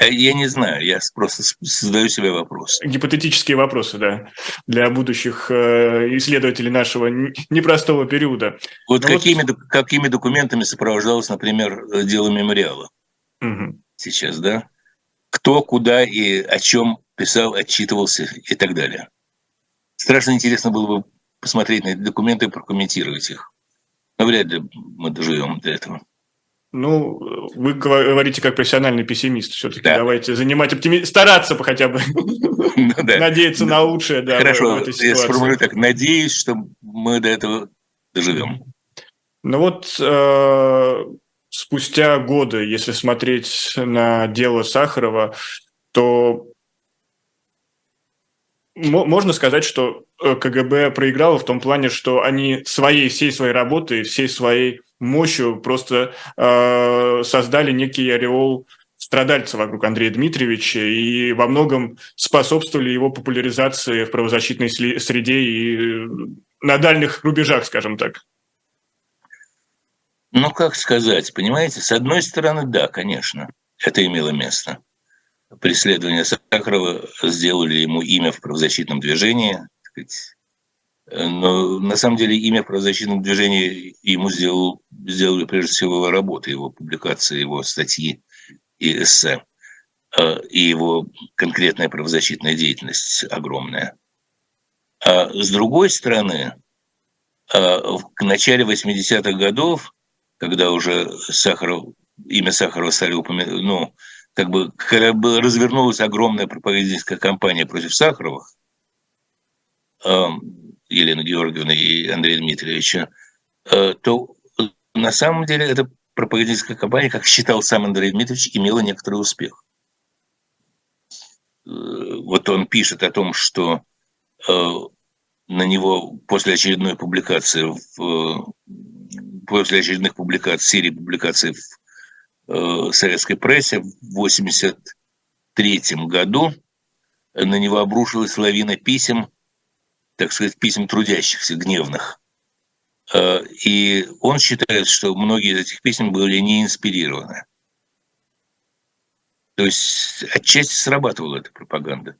Э, я не знаю, я просто задаю себе вопрос. Гипотетические вопросы, да, для будущих э, исследователей нашего непростого периода. Вот какими, вот какими документами сопровождалось, например, дело мемориала угу. сейчас, да? кто, куда и о чем писал, отчитывался и так далее. Страшно интересно было бы посмотреть на эти документы и прокомментировать их. Но вряд ли мы доживем до этого. Ну, вы говорите как профессиональный пессимист. Все-таки да. давайте занимать оптимизм, стараться хотя бы. (laughs) Ну, да. Надеяться на лучшее. Да, Хорошо, я сформулирую так. Надеюсь, что мы до этого доживем. Ну вот э, спустя годы, если смотреть на дело Сахарова, то можно сказать, что э, КГБ проиграло в том плане, что они своей, всей своей работой, всей своей мощью просто э, создали некий ореол страдальца вокруг Андрея Дмитриевича и во многом способствовали его популяризации в правозащитной среде и на дальних рубежах, скажем так. Ну, как сказать, понимаете, с одной стороны, да, конечно, это имело место. Преследование Сахарова сделали ему имя в правозащитном движении, но на самом деле имя в правозащитном движении ему сделал, сделали прежде всего его работы, его публикации, его статьи и эссе, а, и его конкретная правозащитная деятельность огромная. А с другой стороны, в начале 80-х годов, когда уже Сахаров, имя Сахарова стали упоминать, ну, как бы, когда развернулась огромная пропагандистская кампания против Сахарова, Елены Георгиевны и Андрея Дмитриевича, э, то на самом деле эта пропагандистская кампания, как считал сам Андрей Дмитриевич, имела некоторый успех. Э, вот он пишет о том, что э, на него после очередной публикации, в, после очередных публикаций, серии публикаций в советской прессе в 1983 году на него обрушилась лавина писем так сказать, писем трудящихся, гневных. Э, и он считает, что многие из этих писем были не инспирированы. То есть отчасти срабатывала эта пропаганда.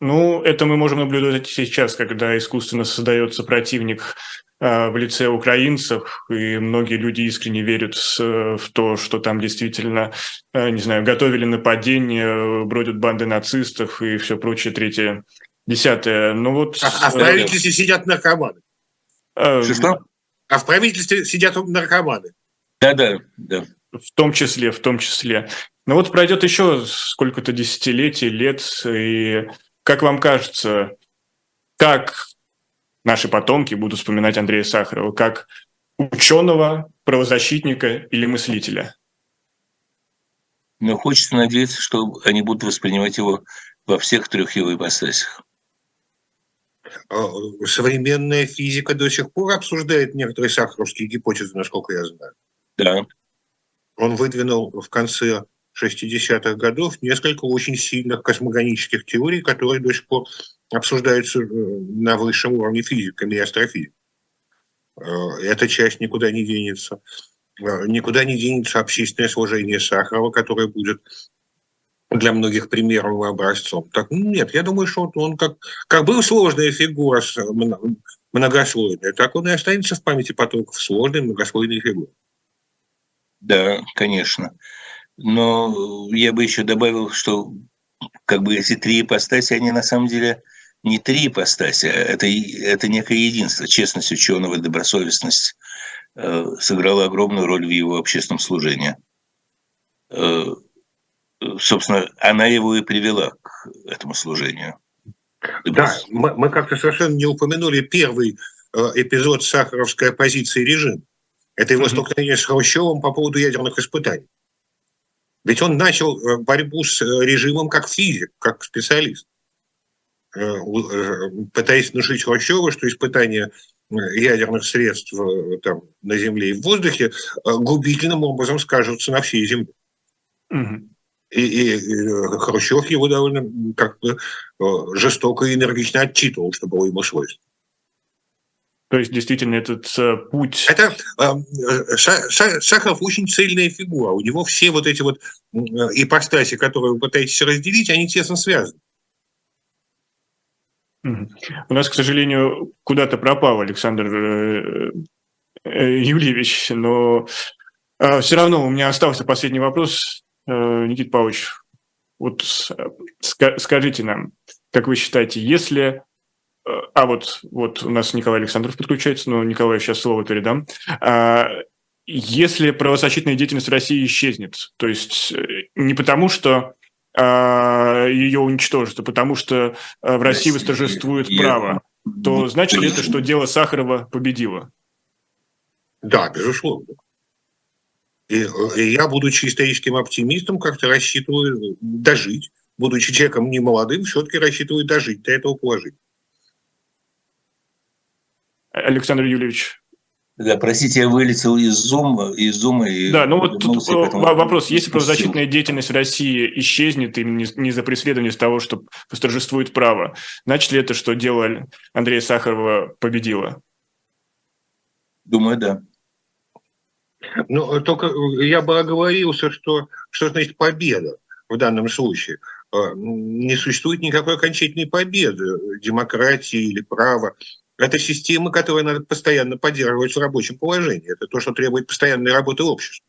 Ну, это мы можем наблюдать сейчас, когда искусственно создается противник э, в лице украинцев, и многие люди искренне верят в то, что там действительно, э, не знаю, готовили нападение, бродят банды нацистов и все прочее третье Десятое. Ну вот... А, а в правительстве сидят наркоманы. Э, что? А в правительстве сидят наркоманы. Да-да, да. В том числе, в том числе. Ну вот пройдет еще сколько-то десятилетий, лет, и как вам кажется, как наши потомки будут вспоминать Андрея Сахарова, как ученого, правозащитника или мыслителя? Но хочется надеяться, что они будут воспринимать его во всех трех его ипостасях. А, современная физика до сих пор обсуждает некоторые сахаровские гипотезы, насколько я знаю. Да. Он выдвинул в конце 60-х годов несколько очень сильных космогонических теорий, которые до сих пор обсуждаются э, на высшем уровне физиками и астрофизиками. Э, эта часть никуда не денется. Э, никуда не денется общественное сложение Сахарова, которое будет для многих примером и образцом. Так, ну, нет, я думаю, что он как, как был сложная фигура, многослойная, так он и останется в памяти потоков сложной многослойной фигуры. Да, конечно. Но я бы еще добавил, что как бы эти три ипостаси, они на самом деле не три ипостаси, а это, это некое единство. Честность ученого, добросовестность э, сыграла огромную роль в его общественном служении. Э, собственно, она его и привела к этому служению. Да, мы, мы как-то совершенно не упомянули первый э, эпизод сахаровской оппозиции режим. Это его столкновение с Хрущевым по поводу ядерных испытаний. Ведь он начал э, борьбу с э, режимом как физик, как специалист, пытаясь внушить Хрущеву, что испытания ядерных средств там, на Земле и в воздухе губительным образом скажутся на всей Земле. Угу. И, и, и Хрущев его довольно как бы жестоко и энергично отчитывал, что было ему свойственно. То есть, действительно, этот э, путь... Это э, Сахаров очень цельная фигура. У него все вот эти вот ипостаси, которые вы пытаетесь разделить, они тесно связаны. У нас, к сожалению, куда-то пропал Александр э, э, Юльевич, но э, все равно у меня остался последний вопрос. Э, Никита Павлович, вот э, скажите нам, как вы считаете, если... Э, а вот, вот у нас Николай Александров подключается, но Николаю сейчас слово передам. А, если правозащитная деятельность в России исчезнет, то есть не потому, что а, ее уничтожат, а потому что в России восторжествует право, то значит ли это, что дело Сахарова победило? Да, безусловно. И, и я, будучи историческим оптимистом, как-то рассчитываю дожить. Будучи человеком не молодым, все-таки рассчитываю дожить до этого положения. Александр Юрьевич. Да, простите, я вылетел из зума, из зума и да, ну вот тут вопрос: если правозащитная деятельность в России исчезнет именно не за преследование с того, что восторжествует право, значит ли это, что дело Андрея Сахарова победило? Думаю, да. Ну, только я бы оговорился, что, что значит победа в данном случае. А, не существует никакой окончательной победы демократии или права. Это система, которую надо постоянно поддерживать в рабочем положении. Это то, что требует постоянной работы общества.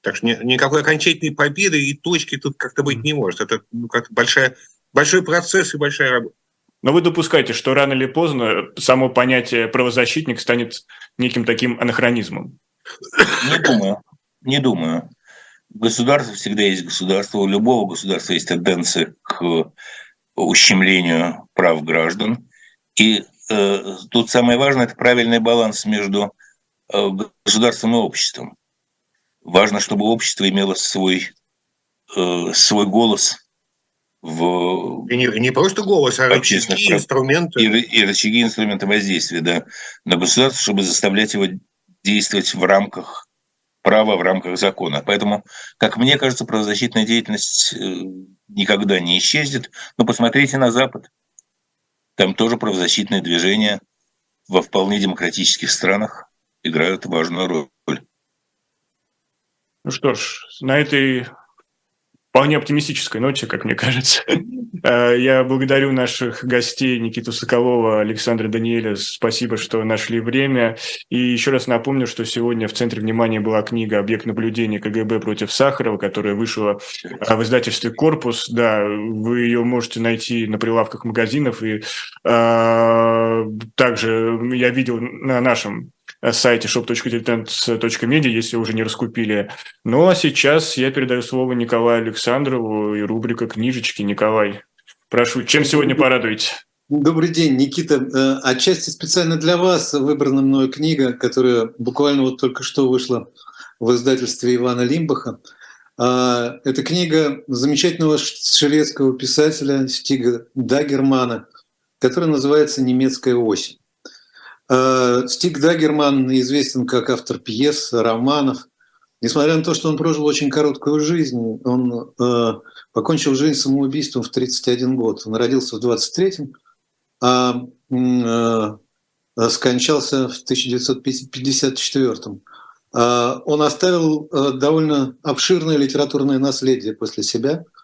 Так что никакой окончательной победы и точки тут как-то быть не может. Это ну, как большая, большой процесс и большая работа. Но вы допускаете, что рано или поздно само понятие правозащитник станет неким таким анахронизмом? Не думаю. Не думаю. Государство всегда есть государство. У любого государства есть тенденция к ущемлению прав граждан. И э, тут самое важное – это правильный баланс между э, государством и обществом. Важно, чтобы общество имело свой, э, свой голос в и не, не просто голос, а рычаги, инструменты. И, и рычаги, инструменты воздействия да, на государство, чтобы заставлять его действовать в рамках права, в рамках закона. Поэтому, как мне кажется, правозащитная деятельность э, никогда не исчезнет. Но посмотрите на Запад. Там тоже правозащитные движения во вполне демократических странах играют важную роль. Ну что ж, на этой вполне оптимистической ноте, как мне кажется. (laughs) Э, я благодарю наших гостей Никиту Соколова, Александра Даниэля. Спасибо, что нашли время. И еще раз напомню, что сегодня в центре внимания была книга «Объект наблюдения КГБ против Сахарова», которая вышла э, в издательстве «Корпус». Да, вы ее можете найти на прилавках магазинов. И э, также я видел на нашем сайте shop.diletant.media, если уже не раскупили. Ну а сейчас я передаю слово Николаю Александрову и рубрика «Книжечки». Николай, прошу, чем сегодня порадуете? Добрый день, Никита. Э, отчасти специально для вас выбрана мною книга, которая буквально вот только что вышла в издательстве Ивана Лимбаха. А, это книга замечательного шведского писателя Стига Дагермана, которая называется «Немецкая осень». Э, Стик Дагерман известен как автор пьес, романов. Несмотря на то, что он прожил очень короткую жизнь, он э, покончил жизнь самоубийством в 31 год. Он родился в 23-м, а э, скончался в 1954-м. Э, он оставил э, довольно обширное литературное наследие после себя –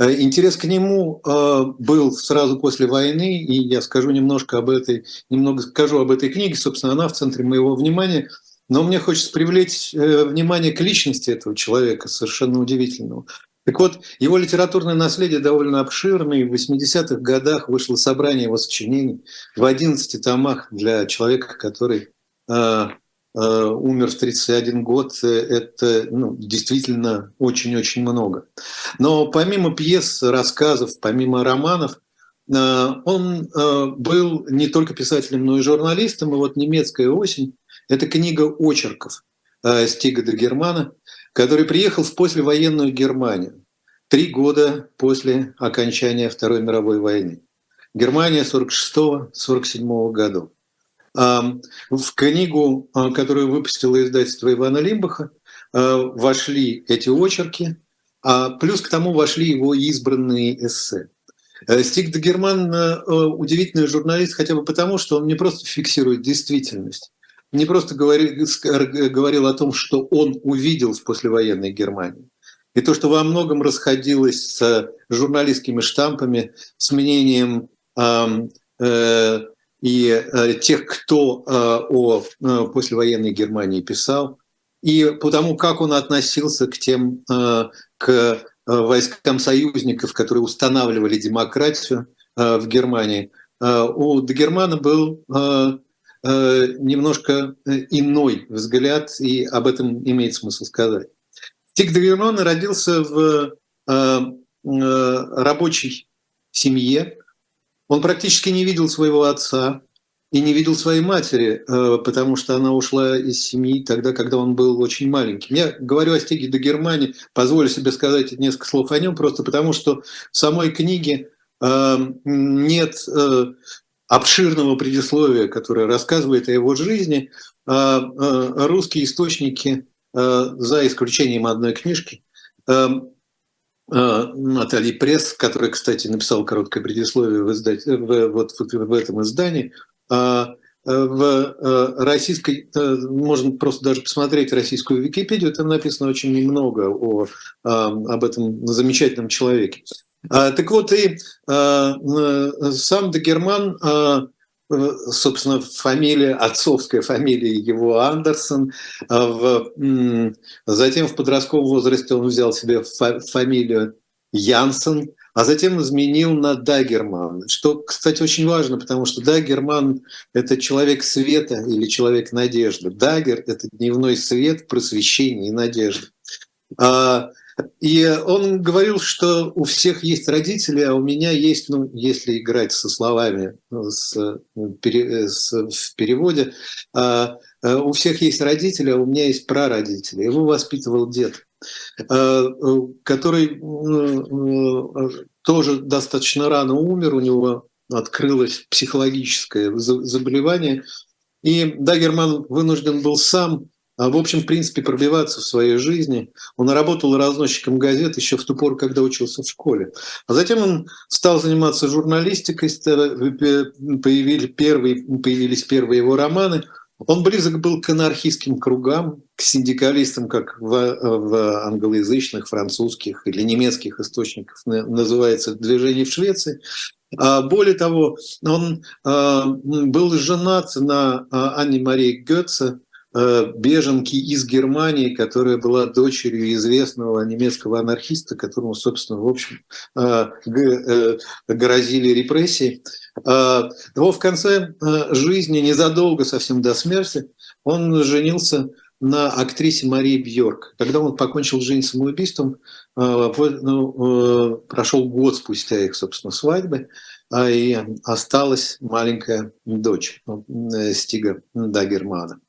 интерес к нему э, был сразу после войны, и я скажу немножко об этой, немного скажу об этой книге, собственно, она в центре моего внимания. Но мне хочется привлечь э, внимание к личности этого человека, совершенно удивительного. Так вот, его литературное наследие довольно обширное. В 80-х годах вышло собрание его сочинений в 11 томах для человека, который Э, умер в 31 год, э, это ну, действительно очень-очень много. Но помимо пьес, рассказов, помимо романов, э, он был не только писателем, но и журналистом. И вот «Немецкая осень» — это книга очерков Стига де Германа, который приехал в послевоенную Германию три года после окончания Второй мировой войны. Германия 46-47 годов. В книгу, а, которую выпустило издательство Ивана Лимбаха, а, вошли эти очерки, а плюс к тому вошли его избранные эссе. Э, Стик Дагерман э, удивительный журналист хотя бы потому, что он не просто фиксирует действительность, не просто говорил, говорил о том, что он увидел в послевоенной Германии, и то, что во многом расходилось с журналистскими штампами, с мнением э, и э, тех, кто э, о э, послевоенной Германии писал, и потому как он относился к тем, к войскам союзников, которые устанавливали демократию в Германии. У Дагермана был немножко иной взгляд, и об этом имеет смысл сказать. Тик Дагерман родился в рабочей семье, он практически не видел своего отца и не видел своей матери, э, потому что она ушла из семьи тогда, когда он был очень маленьким. Я говорю о Стиге до Германии, позволю себе сказать несколько слов о нем, просто потому что в самой книге э, нет э, обширного предисловия, которое рассказывает о его жизни. А, русские источники, за исключением одной книжки, Натальи Пресс, который, кстати, написал короткое предисловие в, издать, в, вот, в этом издании, а, в э, российской, э, можно просто даже посмотреть российскую Википедию, там написано очень немного о, а, об этом замечательном человеке. Так вот, и сам Дагерман Э, собственно, фамилия, отцовская фамилия его Андерсон. А в, затем в подростковом возрасте он взял себе фамилию Янсен, а затем изменил на Дагерман, что, кстати, очень важно, потому что Дагерман – это человек света или человек надежды. Дагер – это дневной свет, просвещение и надежда. А, и он говорил, что у всех есть родители, а у меня есть, ну, если играть со словами с, с, в переводе, а, а, у всех есть родители, а у меня есть прародители. Его воспитывал дед, а, который тоже достаточно рано умер, у него открылось психологическое заболевание. И Дагерман вынужден был сам в общем, в принципе, пробиваться в своей жизни. Он работал разносчиком газет еще в ту пору, когда учился в школе. А затем он стал заниматься журналистикой, появились первые, появились первые его романы. Он близок был к анархистским кругам, к синдикалистам, как в, в англоязычных, французских или немецких источниках называется движение в Швеции. А более того, он а, был женат на Анне Марии Гетце, Э, беженки из Германии, которая была дочерью известного немецкого анархиста, которому, собственно, в общем, э, э, грозили репрессии. Но в конце жизни, незадолго совсем до смерти, он женился на актрисе Марии Бьорк. Когда он покончил жизнь самоубийством, ну, прошел год спустя их, собственно, свадьбы, а и осталась маленькая дочь э, Стига Дагермана.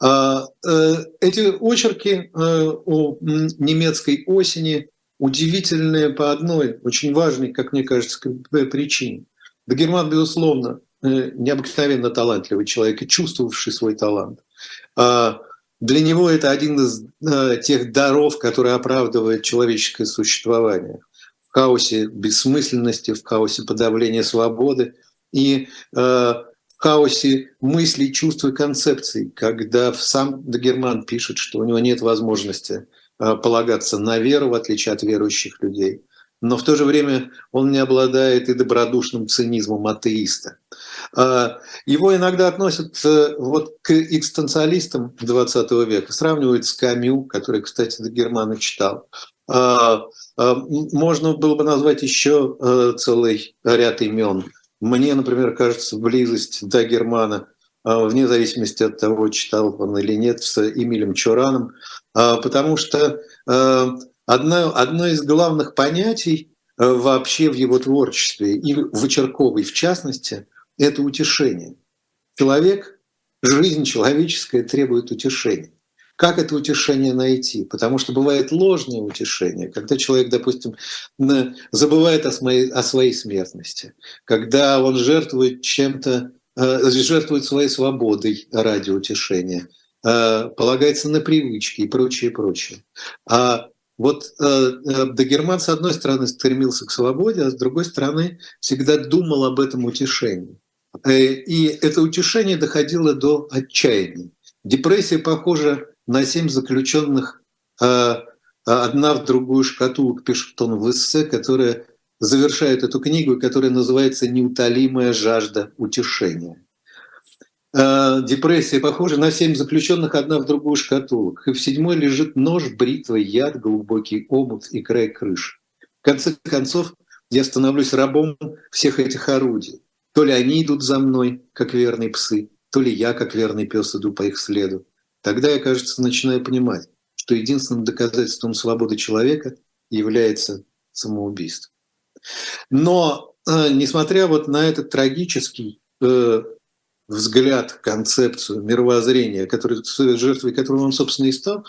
А, э, эти очерки э, о немецкой осени удивительные по одной, очень важной, как мне кажется, причине. Дагерман, безусловно, необыкновенно талантливый человек и чувствовавший свой талант. А, для него это один из тех даров, который оправдывает человеческое существование хаосе бессмысленности, в хаосе подавления свободы и э, в хаосе мыслей, чувств и концепций, когда сам Дагерман пишет, что у него нет возможности э, полагаться на веру, в отличие от верующих людей. Но в то же время он не обладает и добродушным цинизмом атеиста. Э, его иногда относят э, вот к экстенциалистам XX века, сравнивают с Камю, который, кстати, Дагермана читал. А, можно было бы назвать еще э, целый ряд имен. Мне, например, кажется, близость до Германа, а, вне зависимости от того, читал он или нет, с Эмилем Чураном, а, потому что э, одно, одно из главных понятий э, вообще в его творчестве, и в Очерковой в частности, это утешение. Человек, жизнь человеческая требует утешения. Как это утешение найти? Потому что бывает ложное утешение, когда человек, допустим, забывает о своей, о своей смертности, когда он жертвует чем-то, э, жертвует своей свободой ради утешения, э, полагается на привычки и прочее, прочее. А вот э, Дагерман, с одной стороны, стремился к свободе, а с другой стороны, всегда думал об этом утешении. И это утешение доходило до отчаяния. Депрессия похожа на семь заключенных а одна в другую шкатулку, пишет он в эссе, которая завершает эту книгу, которая называется «Неутолимая жажда утешения». А, депрессия похожа на семь заключенных одна в другую шкатулок. И в седьмой лежит нож, бритва, яд, глубокий омут и край крыши. В конце концов, я становлюсь рабом всех этих орудий. То ли они идут за мной, как верные псы, то ли я, как верный пес, иду по их следу. Тогда я, кажется, начинаю понимать, что единственным доказательством свободы человека является самоубийство. Но э, несмотря вот на этот трагический э, взгляд, концепцию, мировоззрение, который, жертвой которого он, собственно, и стал,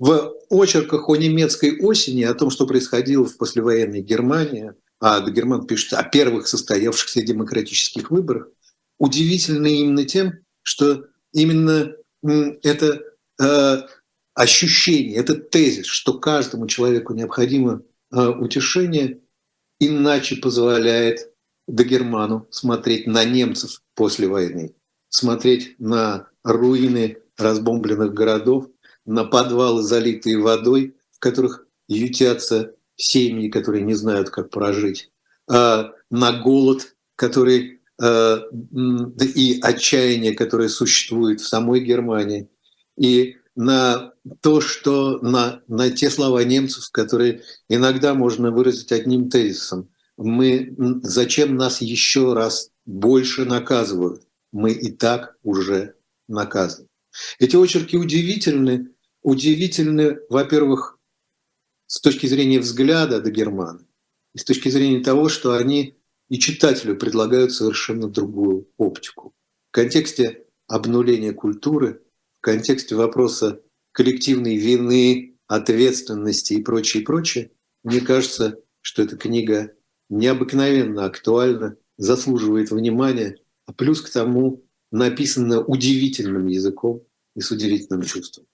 в очерках о немецкой осени, о том, что происходило в послевоенной Германии, а Герман пишет о первых состоявшихся демократических выборах, удивительно именно тем, что именно это э, ощущение, это тезис, что каждому человеку необходимо э, утешение, иначе позволяет Дагерману смотреть на немцев после войны, смотреть на руины разбомбленных городов, на подвалы, залитые водой, в которых ютятся семьи, которые не знают, как прожить, а на голод, который Э, и отчаяние, которое существует в самой Германии. И на то, что на, на те слова немцев, которые иногда можно выразить одним тезисом. Мы, зачем нас еще раз больше наказывают? Мы и так уже наказаны. Эти очерки удивительны. Удивительны, во-первых, с точки зрения взгляда до Германа, и с точки зрения того, что они и читателю предлагают совершенно другую оптику. В контексте обнуления культуры, в контексте вопроса коллективной вины, ответственности и прочее, прочее, мне кажется, что эта книга необыкновенно актуальна, заслуживает внимания, а плюс к тому написана удивительным языком и с удивительным чувством.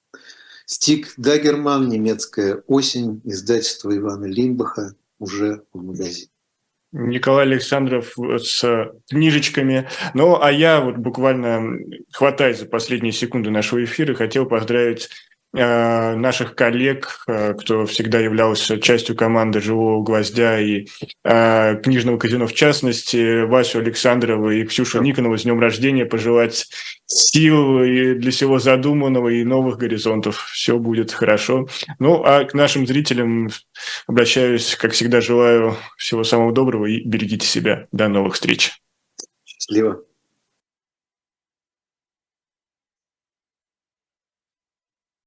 Стик Дагерман, немецкая осень, издательство Ивана Лимбаха, уже в магазине. Николай Александров с книжечками. Ну, а я вот буквально, хватаясь за последние секунды нашего эфира, хотел поздравить Э, наших коллег, э, кто всегда являлся частью команды «Живого гвоздя» и э, книжного казино в частности, Васю Александрова и Ксюшу Никонова с днем рождения, пожелать сил и для всего задуманного и новых горизонтов. Все будет хорошо. Ну, а к нашим зрителям обращаюсь, как всегда, желаю всего самого доброго и берегите себя. До новых встреч. Счастливо.